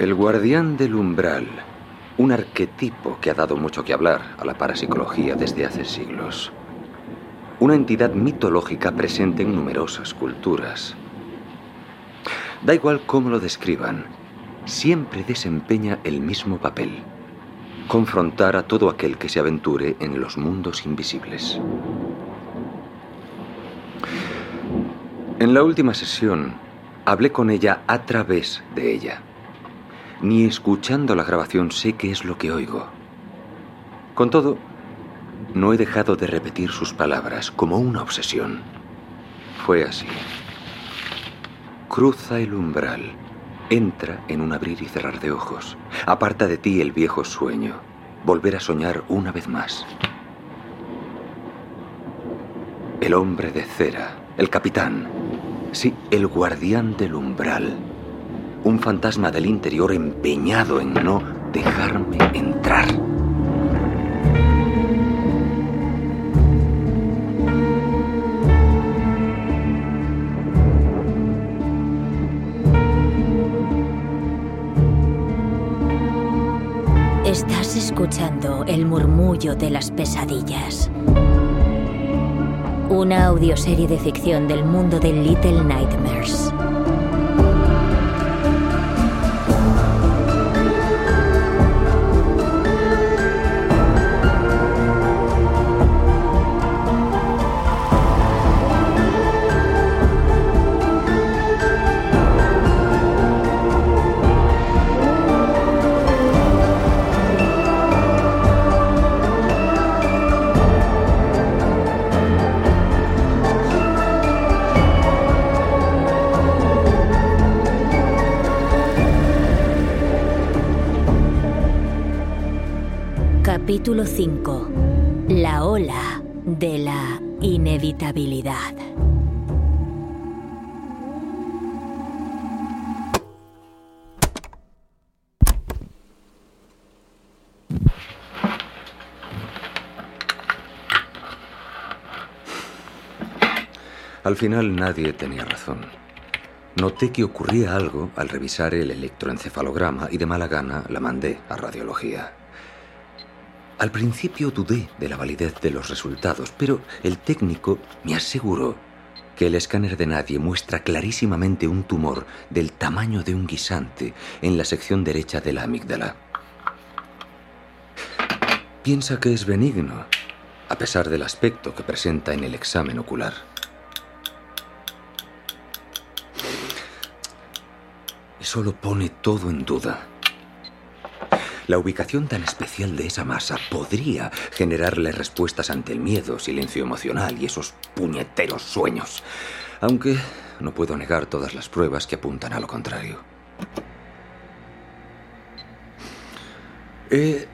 El guardián del umbral. Un arquetipo que ha dado mucho que hablar a la parapsicología desde hace siglos. Una entidad mitológica presente en numerosas culturas. Da igual cómo lo describan, siempre desempeña el mismo papel. Confrontar a todo aquel que se aventure en los mundos invisibles. En la última sesión, hablé con ella a través de ella. Ni escuchando la grabación sé qué es lo que oigo. Con todo, no he dejado de repetir sus palabras como una obsesión. Fue así. Cruza el umbral. Entra en un abrir y cerrar de ojos. Aparta de ti el viejo sueño. Volver a soñar una vez más. El hombre de cera, el capitán. Sí, el guardián del umbral un fantasma del interior empeñado en no dejarme entrar. Estás escuchando el murmullo de las pesadillas. Una audioserie de ficción del mundo de Little Nightmares. Capítulo 5. La ola de la inevitabilidad. Al final nadie tenía razón. Noté que ocurría algo al revisar el electroencefalograma y de mala gana la mandé a radiología. Al principio dudé de la validez de los resultados, pero el técnico me aseguró que el escáner de nadie muestra clarísimamente un tumor del tamaño de un guisante en la sección derecha de la amígdala. Piensa que es benigno, a pesar del aspecto que presenta en el examen ocular. Eso lo pone todo en duda. La ubicación tan especial de esa masa podría generarle respuestas ante el miedo, silencio emocional y esos puñeteros sueños. Aunque no puedo negar todas las pruebas que apuntan a lo contrario. He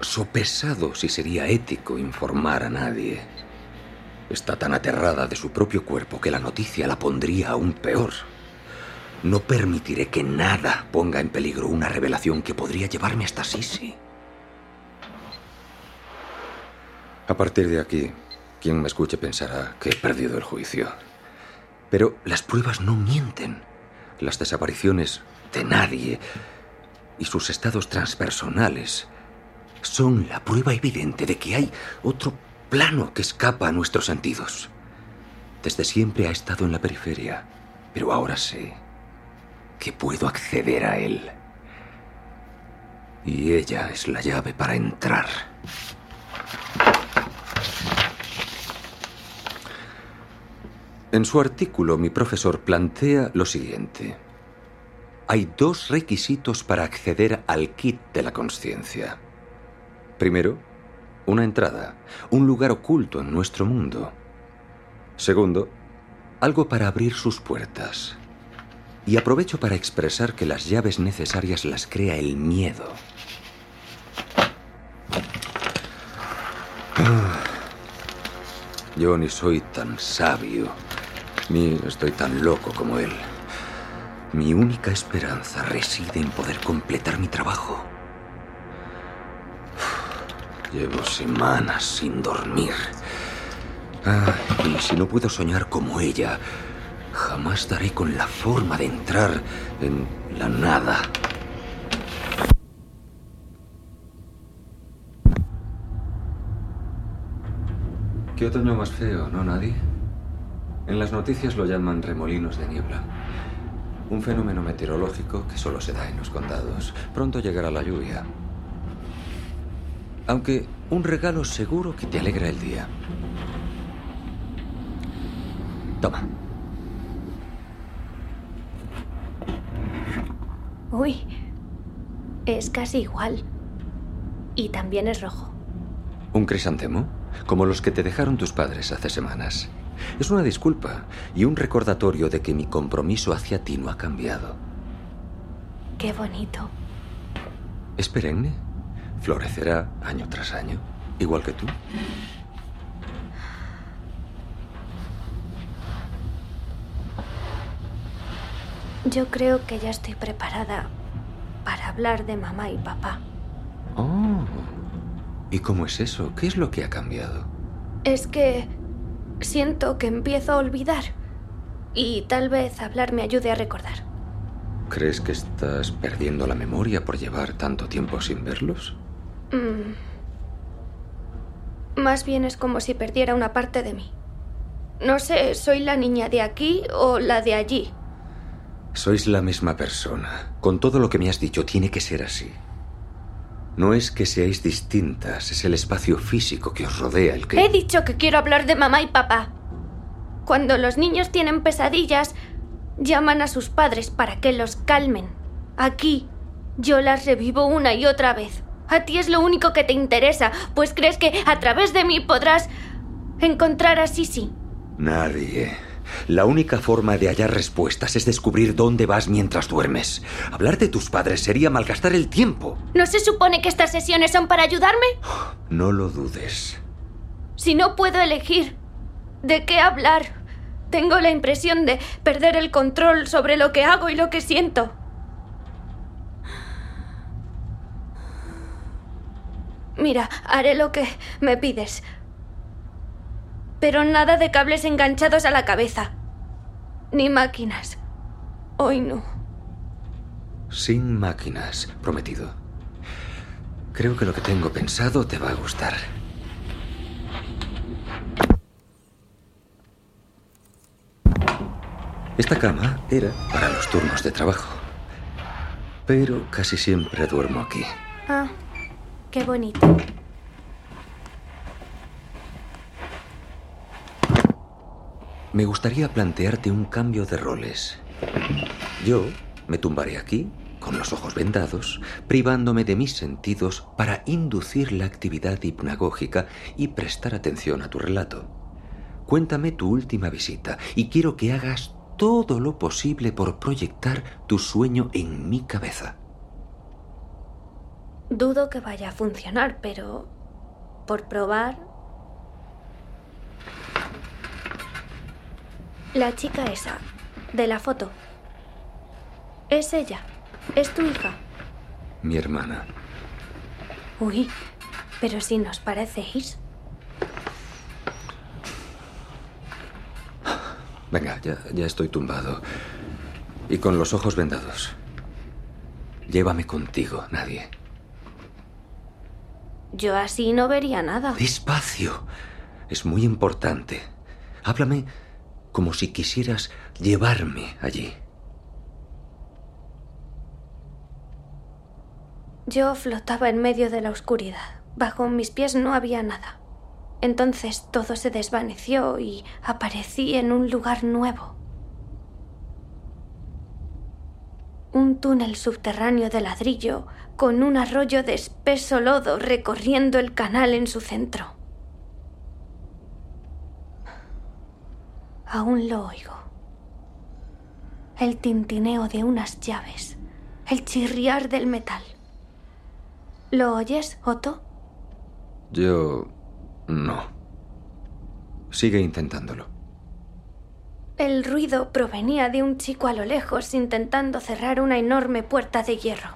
sopesado si sería ético informar a nadie. Está tan aterrada de su propio cuerpo que la noticia la pondría aún peor. No permitiré que nada ponga en peligro una revelación que podría llevarme hasta Sisi. A partir de aquí, quien me escuche pensará que he perdido el juicio. Pero las pruebas no mienten. Las desapariciones de nadie y sus estados transpersonales son la prueba evidente de que hay otro plano que escapa a nuestros sentidos. Desde siempre ha estado en la periferia, pero ahora sé que puedo acceder a él. Y ella es la llave para entrar. En su artículo, mi profesor plantea lo siguiente. Hay dos requisitos para acceder al kit de la conciencia. Primero, una entrada, un lugar oculto en nuestro mundo. Segundo, algo para abrir sus puertas. Y aprovecho para expresar que las llaves necesarias las crea el miedo. Ah. Yo ni soy tan sabio, ni estoy tan loco como él. Mi única esperanza reside en poder completar mi trabajo. Llevo semanas sin dormir. Ah, y si no puedo soñar como ella, Jamás daré con la forma de entrar en la nada. ¿Qué otoño más feo, no nadie? En las noticias lo llaman remolinos de niebla. Un fenómeno meteorológico que solo se da en los condados. Pronto llegará la lluvia. Aunque un regalo seguro que te alegra el día. Toma. Uy, es casi igual. Y también es rojo. ¿Un crisantemo? Como los que te dejaron tus padres hace semanas. Es una disculpa y un recordatorio de que mi compromiso hacia ti no ha cambiado. Qué bonito. ¿Es perenne? ¿Florecerá año tras año? ¿Igual que tú? Yo creo que ya estoy preparada para hablar de mamá y papá. Oh. ¿Y cómo es eso? ¿Qué es lo que ha cambiado? Es que siento que empiezo a olvidar. Y tal vez hablar me ayude a recordar. ¿Crees que estás perdiendo la memoria por llevar tanto tiempo sin verlos? Mm. Más bien es como si perdiera una parte de mí. No sé, ¿soy la niña de aquí o la de allí? Sois la misma persona. Con todo lo que me has dicho, tiene que ser así. No es que seáis distintas, es el espacio físico que os rodea el que... He dicho que quiero hablar de mamá y papá. Cuando los niños tienen pesadillas, llaman a sus padres para que los calmen. Aquí, yo las revivo una y otra vez. A ti es lo único que te interesa, pues crees que a través de mí podrás encontrar a Sisi. Nadie. La única forma de hallar respuestas es descubrir dónde vas mientras duermes. Hablar de tus padres sería malgastar el tiempo. ¿No se supone que estas sesiones son para ayudarme? No lo dudes. Si no puedo elegir de qué hablar, tengo la impresión de perder el control sobre lo que hago y lo que siento. Mira, haré lo que me pides. Pero nada de cables enganchados a la cabeza. Ni máquinas. Hoy no. Sin máquinas, prometido. Creo que lo que tengo pensado te va a gustar. Esta cama era para los turnos de trabajo. Pero casi siempre duermo aquí. Ah, qué bonito. Me gustaría plantearte un cambio de roles. Yo me tumbaré aquí, con los ojos vendados, privándome de mis sentidos para inducir la actividad hipnagógica y prestar atención a tu relato. Cuéntame tu última visita y quiero que hagas todo lo posible por proyectar tu sueño en mi cabeza. Dudo que vaya a funcionar, pero por probar La chica esa, de la foto. Es ella. Es tu hija. Mi hermana. Uy, pero si nos parecéis. Venga, ya, ya estoy tumbado. Y con los ojos vendados. Llévame contigo, nadie. Yo así no vería nada. Despacio. Es muy importante. Háblame como si quisieras llevarme allí. Yo flotaba en medio de la oscuridad. Bajo mis pies no había nada. Entonces todo se desvaneció y aparecí en un lugar nuevo. Un túnel subterráneo de ladrillo con un arroyo de espeso lodo recorriendo el canal en su centro. Aún lo oigo. El tintineo de unas llaves, el chirriar del metal. ¿Lo oyes, Otto? Yo... no. Sigue intentándolo. El ruido provenía de un chico a lo lejos intentando cerrar una enorme puerta de hierro.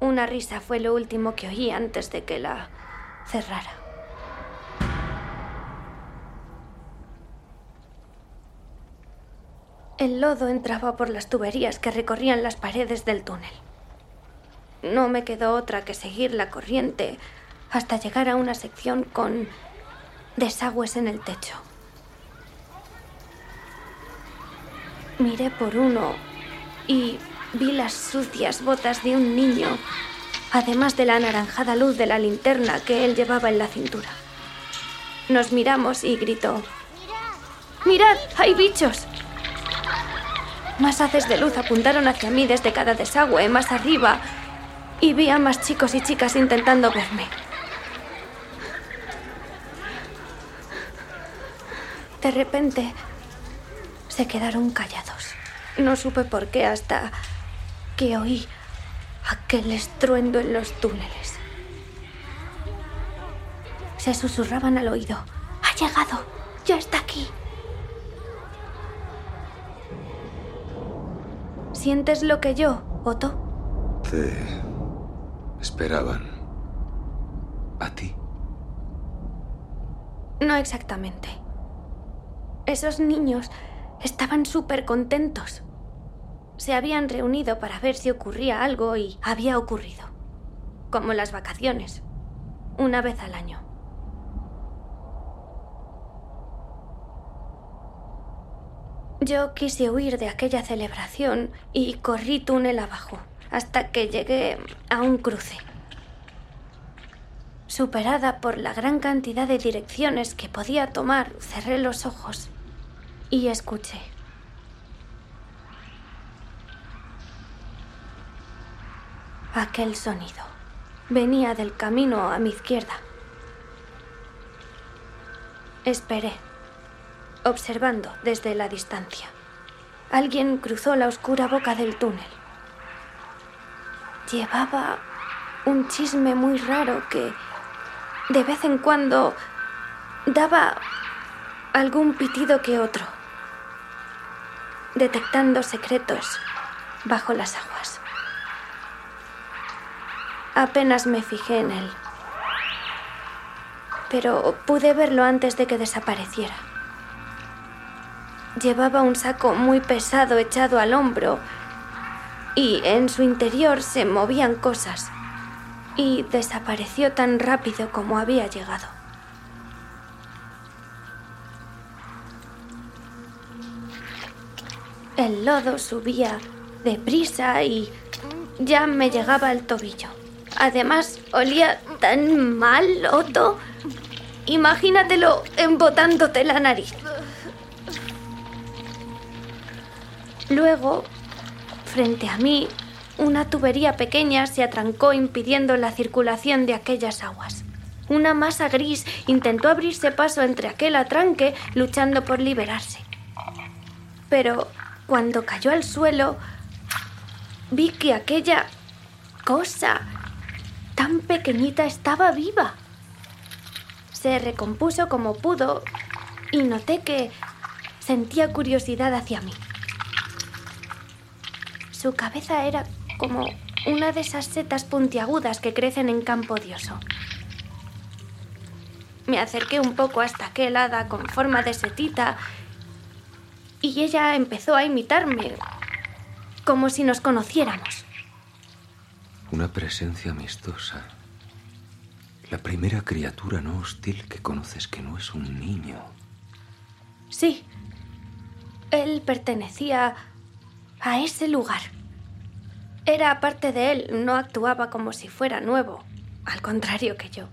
Una risa fue lo último que oí antes de que la cerrara. El lodo entraba por las tuberías que recorrían las paredes del túnel. No me quedó otra que seguir la corriente hasta llegar a una sección con desagües en el techo. Miré por uno y vi las sucias botas de un niño, además de la anaranjada luz de la linterna que él llevaba en la cintura. Nos miramos y gritó, ¡Mirad! ¡Hay bichos! Más haces de luz apuntaron hacia mí desde cada desagüe, más arriba, y vi a más chicos y chicas intentando verme. De repente, se quedaron callados. No supe por qué hasta que oí aquel estruendo en los túneles. Se susurraban al oído. Ha llegado. Ya está aquí. ¿Sientes lo que yo, Otto? Te esperaban. ¿A ti? No exactamente. Esos niños estaban súper contentos. Se habían reunido para ver si ocurría algo y había ocurrido. Como las vacaciones. Una vez al año. Yo quise huir de aquella celebración y corrí túnel abajo, hasta que llegué a un cruce. Superada por la gran cantidad de direcciones que podía tomar, cerré los ojos y escuché. Aquel sonido venía del camino a mi izquierda. Esperé observando desde la distancia. Alguien cruzó la oscura boca del túnel. Llevaba un chisme muy raro que de vez en cuando daba algún pitido que otro, detectando secretos bajo las aguas. Apenas me fijé en él, pero pude verlo antes de que desapareciera. Llevaba un saco muy pesado echado al hombro y en su interior se movían cosas y desapareció tan rápido como había llegado. El lodo subía deprisa y ya me llegaba al tobillo. Además, olía tan mal, Otto. Imagínatelo embotándote la nariz. Luego, frente a mí, una tubería pequeña se atrancó impidiendo la circulación de aquellas aguas. Una masa gris intentó abrirse paso entre aquel atranque luchando por liberarse. Pero cuando cayó al suelo, vi que aquella cosa tan pequeñita estaba viva. Se recompuso como pudo y noté que sentía curiosidad hacia mí. Su cabeza era como una de esas setas puntiagudas que crecen en campo dioso. Me acerqué un poco hasta aquel hada con forma de setita y ella empezó a imitarme, como si nos conociéramos. Una presencia amistosa. La primera criatura no hostil que conoces que no es un niño. Sí, él pertenecía a ese lugar. Era parte de él, no actuaba como si fuera nuevo, al contrario que yo.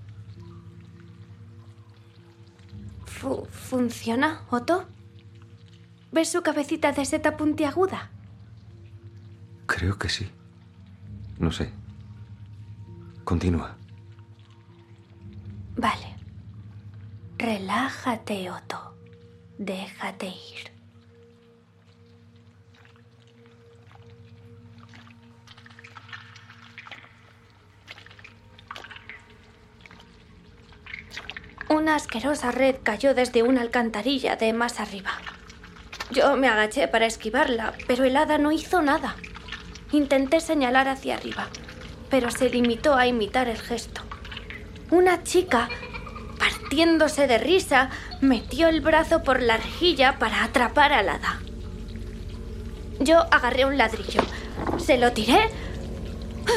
¿Funciona, Otto? ¿Ves su cabecita de seta puntiaguda? Creo que sí. No sé. Continúa. Vale. Relájate, Otto. Déjate ir. Una asquerosa red cayó desde una alcantarilla de más arriba. Yo me agaché para esquivarla, pero el hada no hizo nada. Intenté señalar hacia arriba, pero se limitó a imitar el gesto. Una chica, partiéndose de risa, metió el brazo por la rejilla para atrapar al hada. Yo agarré un ladrillo, se lo tiré,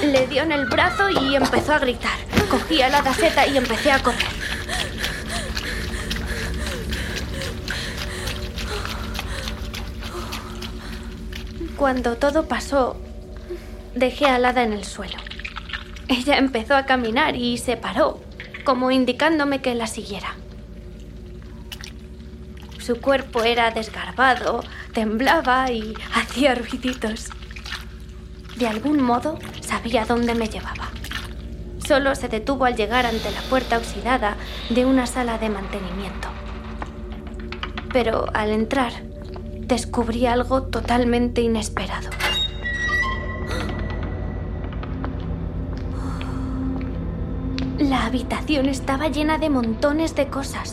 le dio en el brazo y empezó a gritar. Cogí a la seta y empecé a correr. Cuando todo pasó, dejé a Lada en el suelo. Ella empezó a caminar y se paró, como indicándome que la siguiera. Su cuerpo era desgarbado, temblaba y hacía ruiditos. De algún modo sabía dónde me llevaba. Solo se detuvo al llegar ante la puerta oxidada de una sala de mantenimiento. Pero al entrar, descubrí algo totalmente inesperado. La habitación estaba llena de montones de cosas.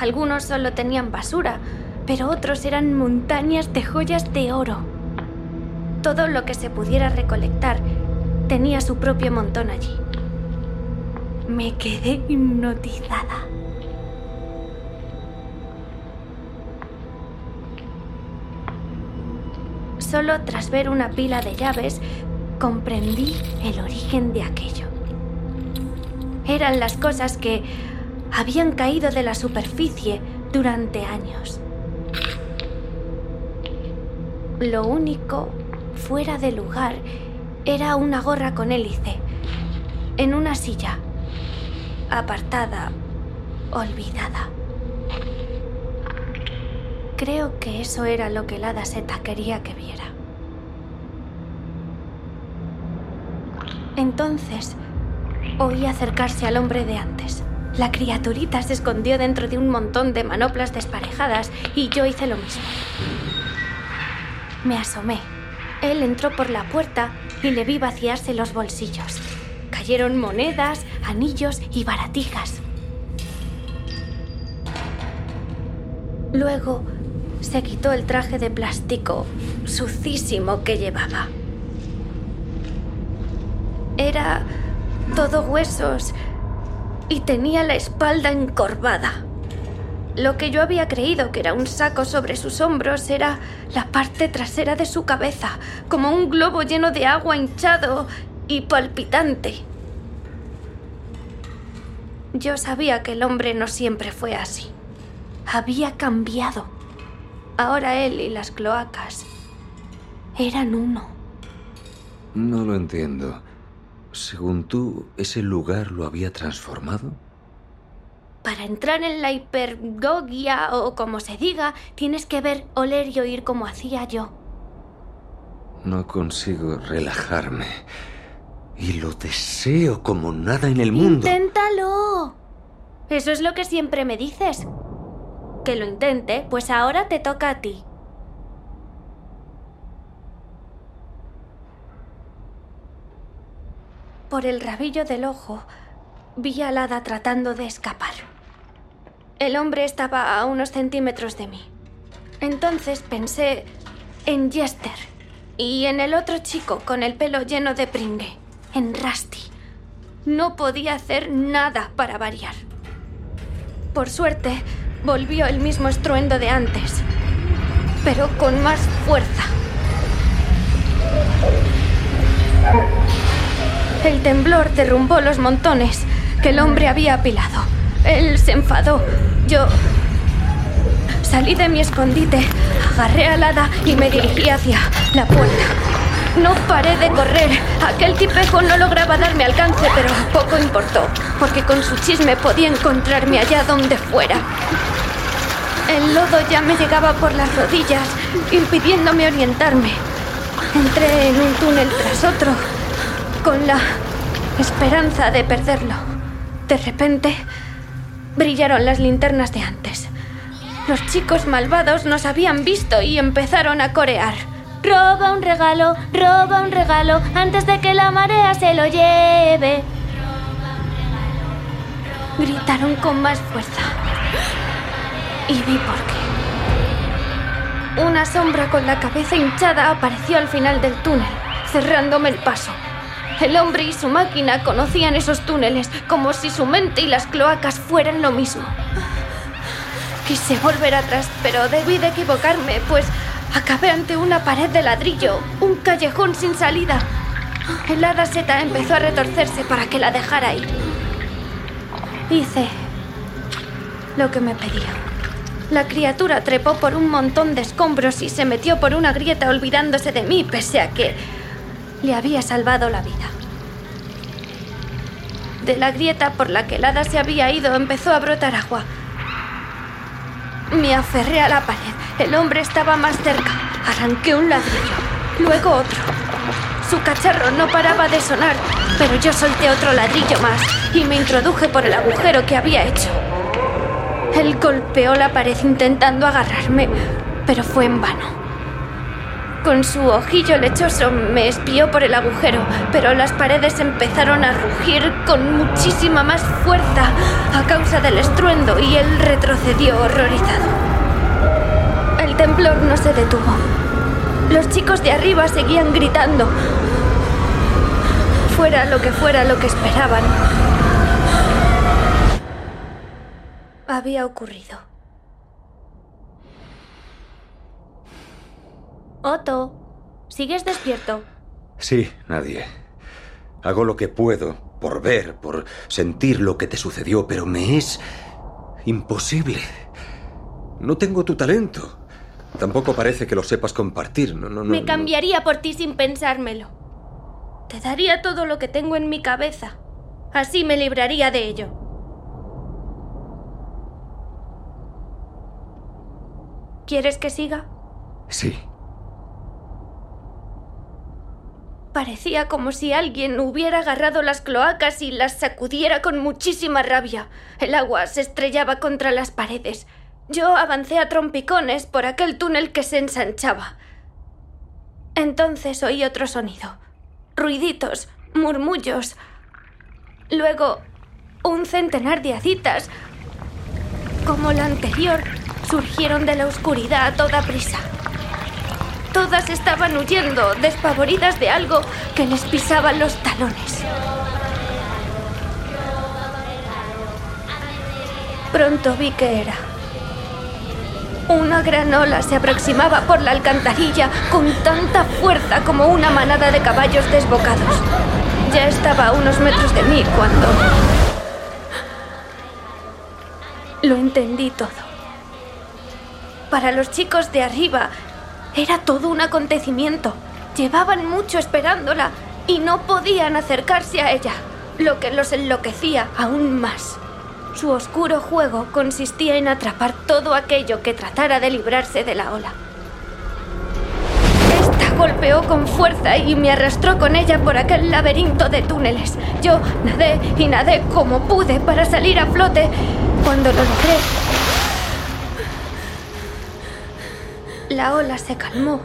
Algunos solo tenían basura, pero otros eran montañas de joyas de oro. Todo lo que se pudiera recolectar tenía su propio montón allí. Me quedé hipnotizada. Solo tras ver una pila de llaves comprendí el origen de aquello. Eran las cosas que habían caído de la superficie durante años. Lo único fuera de lugar era una gorra con hélice, en una silla, apartada, olvidada. Creo que eso era lo que la hada Seta quería que viera. Entonces, oí acercarse al hombre de antes. La criaturita se escondió dentro de un montón de manoplas desparejadas y yo hice lo mismo. Me asomé. Él entró por la puerta y le vi vaciarse los bolsillos. Cayeron monedas, anillos y baratijas. Luego se quitó el traje de plástico sucísimo que llevaba. Era todo huesos y tenía la espalda encorvada. Lo que yo había creído que era un saco sobre sus hombros era la parte trasera de su cabeza, como un globo lleno de agua hinchado y palpitante. Yo sabía que el hombre no siempre fue así. Había cambiado. Ahora él y las cloacas eran uno. No lo entiendo. Según tú, ¿ese lugar lo había transformado? Para entrar en la hipergogia o como se diga, tienes que ver, oler y oír como hacía yo. No consigo relajarme. Y lo deseo como nada en el mundo. Inténtalo. Eso es lo que siempre me dices. Que lo intente, pues ahora te toca a ti. Por el rabillo del ojo, vi a Lada tratando de escapar. El hombre estaba a unos centímetros de mí. Entonces pensé en Jester y en el otro chico con el pelo lleno de pringue, en Rusty. No podía hacer nada para variar. Por suerte, volvió el mismo estruendo de antes, pero con más fuerza. El temblor derrumbó los montones que el hombre había apilado. Él se enfadó. Yo salí de mi escondite, agarré al hada y me dirigí hacia la puerta. No paré de correr. Aquel tipejo no lograba darme alcance, pero poco importó, porque con su chisme podía encontrarme allá donde fuera. El lodo ya me llegaba por las rodillas, impidiéndome orientarme. Entré en un túnel tras otro, con la esperanza de perderlo. De repente, brillaron las linternas de antes. Los chicos malvados nos habían visto y empezaron a corear. Roba un regalo, roba un regalo, antes de que la marea se lo lleve. Gritaron con más fuerza. Y vi por qué. Una sombra con la cabeza hinchada apareció al final del túnel, cerrándome el paso. El hombre y su máquina conocían esos túneles como si su mente y las cloacas fueran lo mismo. Quise volver atrás, pero debí de equivocarme, pues acabé ante una pared de ladrillo, un callejón sin salida. El hada seta empezó a retorcerse para que la dejara ir. Hice lo que me pedía. La criatura trepó por un montón de escombros y se metió por una grieta olvidándose de mí, pese a que le había salvado la vida. De la grieta por la que el hada se había ido empezó a brotar agua. Me aferré a la pared. El hombre estaba más cerca. Arranqué un ladrillo, luego otro. Su cacharro no paraba de sonar, pero yo solté otro ladrillo más y me introduje por el agujero que había hecho. Él golpeó la pared intentando agarrarme, pero fue en vano. Con su ojillo lechoso me espió por el agujero, pero las paredes empezaron a rugir con muchísima más fuerza a causa del estruendo y él retrocedió horrorizado. El temblor no se detuvo. Los chicos de arriba seguían gritando. Fuera lo que fuera lo que esperaban. Había ocurrido. Otto, ¿sigues despierto? Sí, nadie. Hago lo que puedo por ver, por sentir lo que te sucedió, pero me es imposible. No tengo tu talento. Tampoco parece que lo sepas compartir. No, no, no, Me cambiaría por ti sin pensármelo. Te daría todo lo que tengo en mi cabeza. Así me libraría de ello. ¿Quieres que siga? Sí. Parecía como si alguien hubiera agarrado las cloacas y las sacudiera con muchísima rabia. El agua se estrellaba contra las paredes. Yo avancé a trompicones por aquel túnel que se ensanchaba. Entonces oí otro sonido. Ruiditos, murmullos. Luego, un centenar de haditas, como la anterior, surgieron de la oscuridad a toda prisa. Todas estaban huyendo, despavoridas de algo que les pisaba los talones. Pronto vi que era. Una gran ola se aproximaba por la alcantarilla con tanta fuerza como una manada de caballos desbocados. Ya estaba a unos metros de mí cuando... Lo entendí todo. Para los chicos de arriba, era todo un acontecimiento. Llevaban mucho esperándola y no podían acercarse a ella, lo que los enloquecía aún más. Su oscuro juego consistía en atrapar todo aquello que tratara de librarse de la ola. Esta golpeó con fuerza y me arrastró con ella por aquel laberinto de túneles. Yo nadé y nadé como pude para salir a flote. Cuando lo logré, la ola se calmó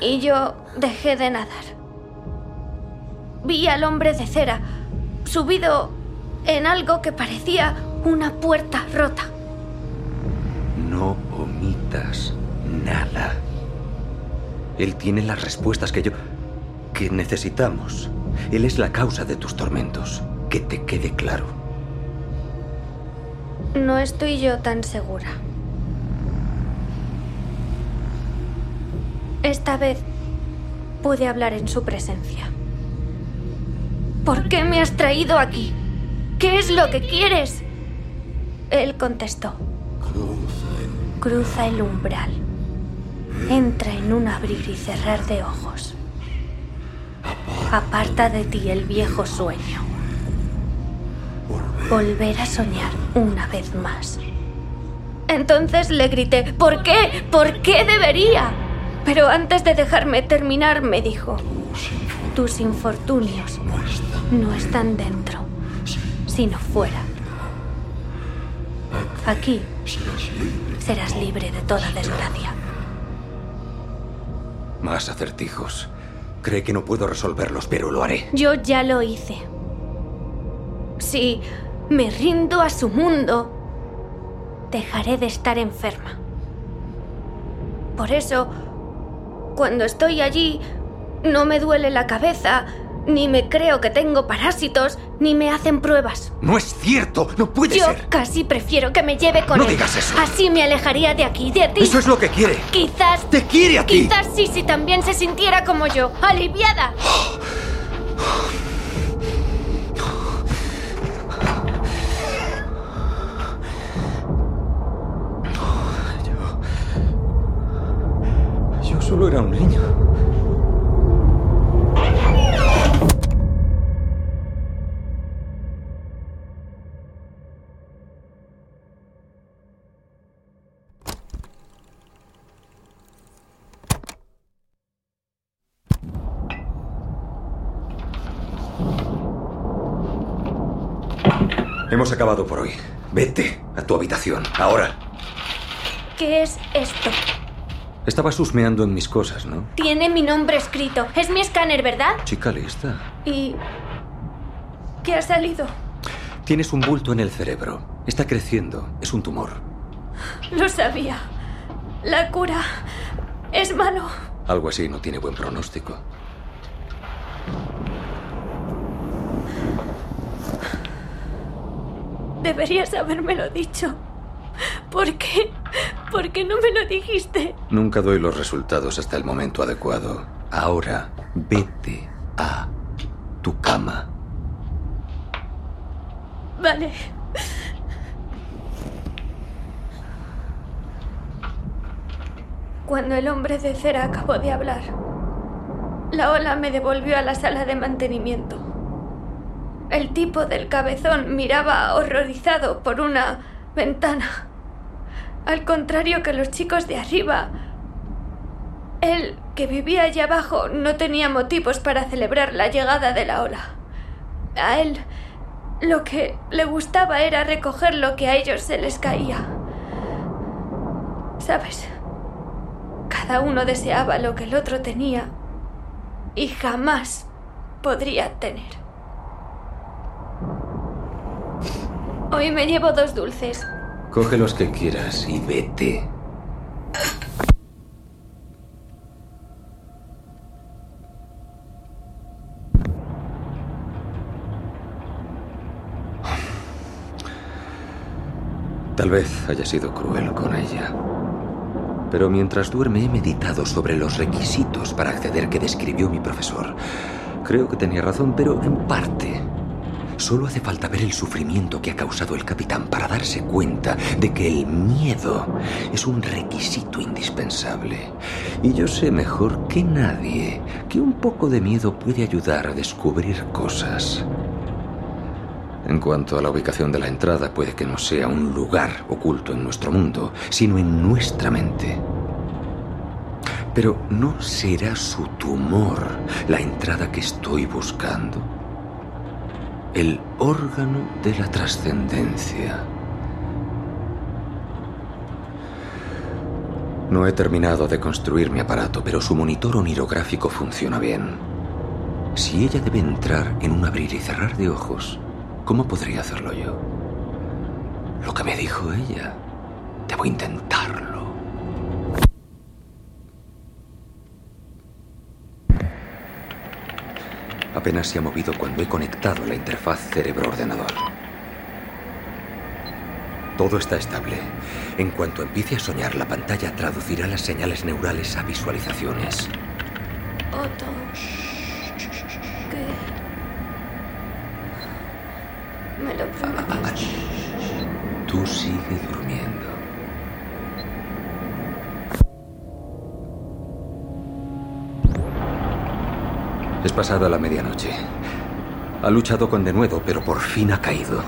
y yo dejé de nadar. Vi al hombre de cera subido en algo que parecía una puerta rota. No omitas nada. Él tiene las respuestas que yo... que necesitamos. Él es la causa de tus tormentos. Que te quede claro. No estoy yo tan segura. Esta vez pude hablar en su presencia. ¿Por qué me has traído aquí? ¿Qué es lo que quieres? Él contestó. Cruza el umbral. Entra en un abrir y cerrar de ojos. Aparta de ti el viejo sueño. Volver a soñar una vez más. Entonces le grité, ¿por qué? ¿Por qué debería? Pero antes de dejarme terminar me dijo, tus infortunios no están dentro, sino fuera. Aquí serás libre de toda desgracia. Más acertijos. Cree que no puedo resolverlos, pero lo haré. Yo ya lo hice. Si me rindo a su mundo, dejaré de estar enferma. Por eso, cuando estoy allí, no me duele la cabeza, ni me creo que tengo parásitos, ni me hacen pruebas. No es cierto, no puede Yo ser. casi prefiero que me lleve con No él. digas eso. Así me alejaría de aquí, de ti. Eso es lo que quiere. Quizás. Te quiere a ti. Quizás sí, si también se sintiera como yo, aliviada. Solo era un niño. Hemos acabado por hoy. Vete a tu habitación, ahora. ¿Qué es esto? Estabas husmeando en mis cosas, ¿no? Tiene mi nombre escrito. Es mi escáner, ¿verdad? Chica lista. ¿Y qué ha salido? Tienes un bulto en el cerebro. Está creciendo. Es un tumor. Lo sabía. La cura es malo. Algo así no tiene buen pronóstico. Deberías habérmelo dicho. ¿Por qué? ¿Por qué no me lo dijiste? Nunca doy los resultados hasta el momento adecuado. Ahora, vete a tu cama. Vale. Cuando el hombre de cera acabó de hablar, la ola me devolvió a la sala de mantenimiento. El tipo del cabezón miraba horrorizado por una ventana. Al contrario que los chicos de arriba. Él, que vivía allá abajo, no tenía motivos para celebrar la llegada de la ola. A él lo que le gustaba era recoger lo que a ellos se les caía. ¿Sabes? Cada uno deseaba lo que el otro tenía y jamás podría tener. Hoy me llevo dos dulces. Coge los que quieras y vete. Tal vez haya sido cruel con ella. Pero mientras duerme he meditado sobre los requisitos para acceder que describió mi profesor. Creo que tenía razón, pero en parte. Solo hace falta ver el sufrimiento que ha causado el capitán para darse cuenta de que el miedo es un requisito indispensable. Y yo sé mejor que nadie que un poco de miedo puede ayudar a descubrir cosas. En cuanto a la ubicación de la entrada, puede que no sea un lugar oculto en nuestro mundo, sino en nuestra mente. Pero ¿no será su tumor la entrada que estoy buscando? El órgano de la trascendencia. No he terminado de construir mi aparato, pero su monitor onirográfico funciona bien. Si ella debe entrar en un abrir y cerrar de ojos, ¿cómo podría hacerlo yo? Lo que me dijo ella. Debo intentarlo. Apenas se ha movido cuando he conectado la interfaz cerebro-ordenador. Todo está estable. En cuanto empiece a soñar, la pantalla traducirá las señales neurales a visualizaciones. Es pasada la medianoche. Ha luchado con denuedo, pero por fin ha caído.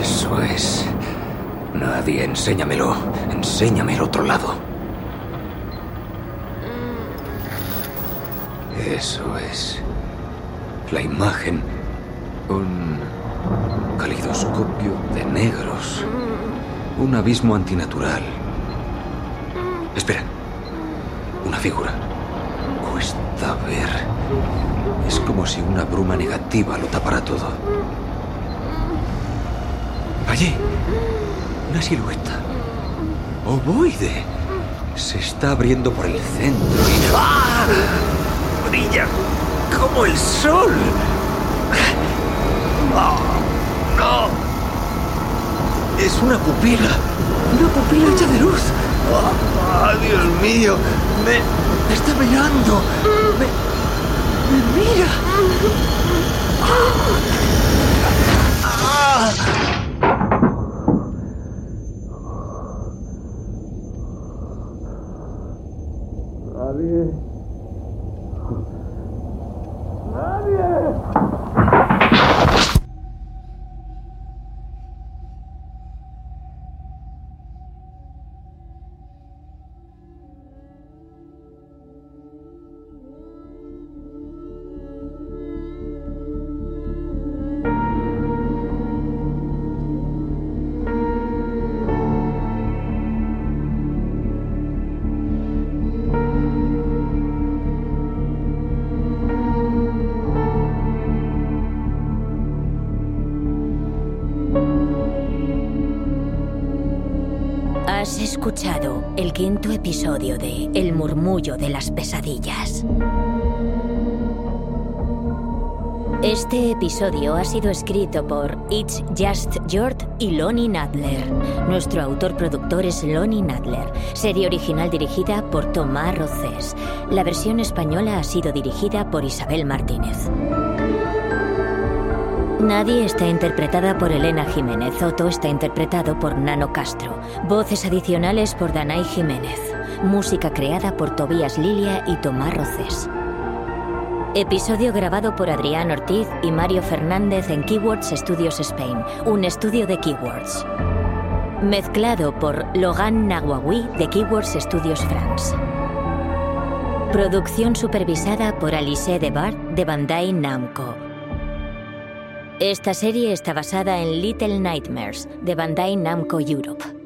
Eso es. Nadie, enséñamelo. Enséñame el otro lado. Eso es. La imagen. Un calidoscopio de negros. Un abismo antinatural. Espera. Una figura. Cuesta ver. Es como si una bruma negativa lo tapara todo. Allí. Una silueta. Ovoide. Se está abriendo por el centro y... ¡Ah! Brilla como el sol. ¡Ah! ¡No! Es una pupila. Una pupila hecha de luz. ¡Ah, Dios mío! Me, me está mirando. Me, me mira. ¡Ah! Nadie. Quinto episodio de El murmullo de las pesadillas. Este episodio ha sido escrito por It's Just Jord y Lonnie Nadler. Nuestro autor-productor es Lonnie Nadler. Serie original dirigida por Tomás Rocés. La versión española ha sido dirigida por Isabel Martínez. Nadie está interpretada por Elena Jiménez. Otto está interpretado por Nano Castro. Voces adicionales por Danay Jiménez. Música creada por Tobías Lilia y Tomás Rocés. Episodio grabado por Adrián Ortiz y Mario Fernández en Keywords Studios Spain, un estudio de Keywords. Mezclado por Logan Nahuawi de Keywords Studios France. Producción supervisada por Alice Debart de Bandai Namco. Esta serie está basada en Little Nightmares de Bandai Namco Europe.